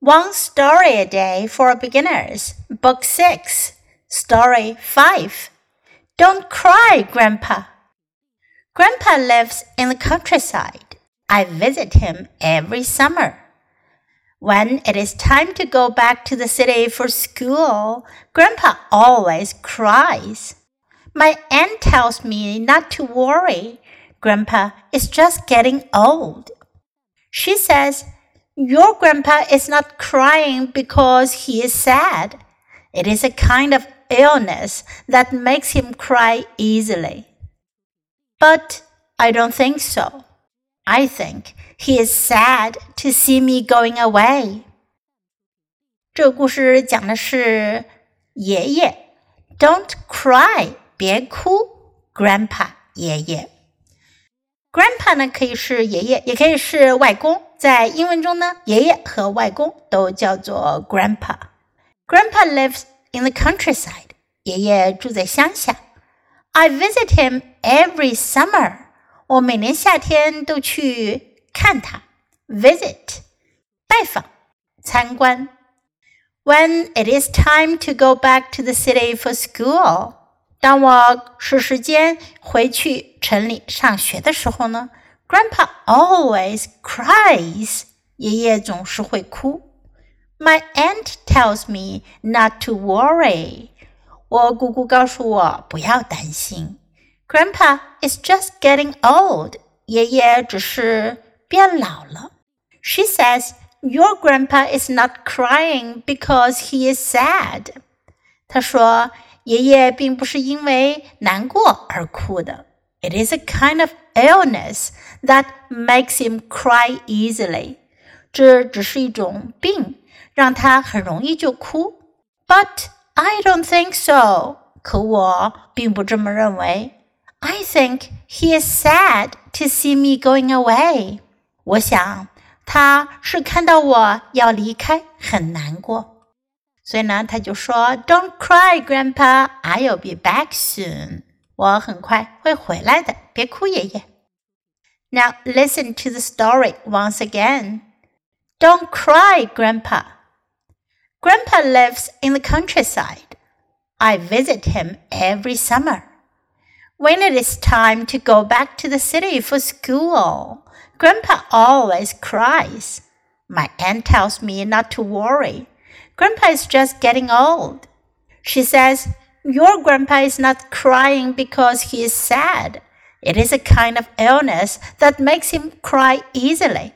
One Story a Day for Beginners, Book 6, Story 5. Don't cry, Grandpa. Grandpa lives in the countryside. I visit him every summer. When it is time to go back to the city for school, Grandpa always cries. My aunt tells me not to worry. Grandpa is just getting old. She says your grandpa is not crying because he is sad. It is a kind of illness that makes him cry easily. But I don't think so. I think he is sad to see me going away. 这个故事讲的是爷爷，Don't cry，别哭，Grandpa 爷爷。Grandpa 呢可以是爷爷，也可以是外公。 在英文中呢，爷爷和外公都叫做 Grandpa。Grandpa lives in the countryside。爷爷住在乡下。I visit him every summer。我每年夏天都去看他。Visit，拜访，参观。When it is time to go back to the city for school。当我是时间回去城里上学的时候呢 ，Grandpa always cries，爷爷总是会哭。My aunt tells me not to worry，我姑姑告诉我不要担心。Grandpa is just getting old，爷爷只是变老了。She says your grandpa is not crying because he is sad，她说。爷爷并不是因为难过而哭的。 It is a kind of illness that makes him cry easily。这只是一种病，让他很容易就哭。But I don't think so。可我并不这么认为。I think he is sad to see me going away。我想他是看到我要离开很难过。所以呢，他就说：“Don't cry, Grandpa. I'll be back soon. 我很快会回来的，别哭，爷爷。” Now listen to the story once again. Don't cry, Grandpa. Grandpa lives in the countryside. I visit him every summer. When it is time to go back to the city for school, Grandpa always cries. My aunt tells me not to worry. Grandpa is just getting old. She says, your grandpa is not crying because he is sad. It is a kind of illness that makes him cry easily.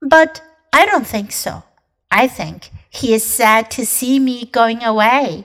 But I don't think so. I think he is sad to see me going away.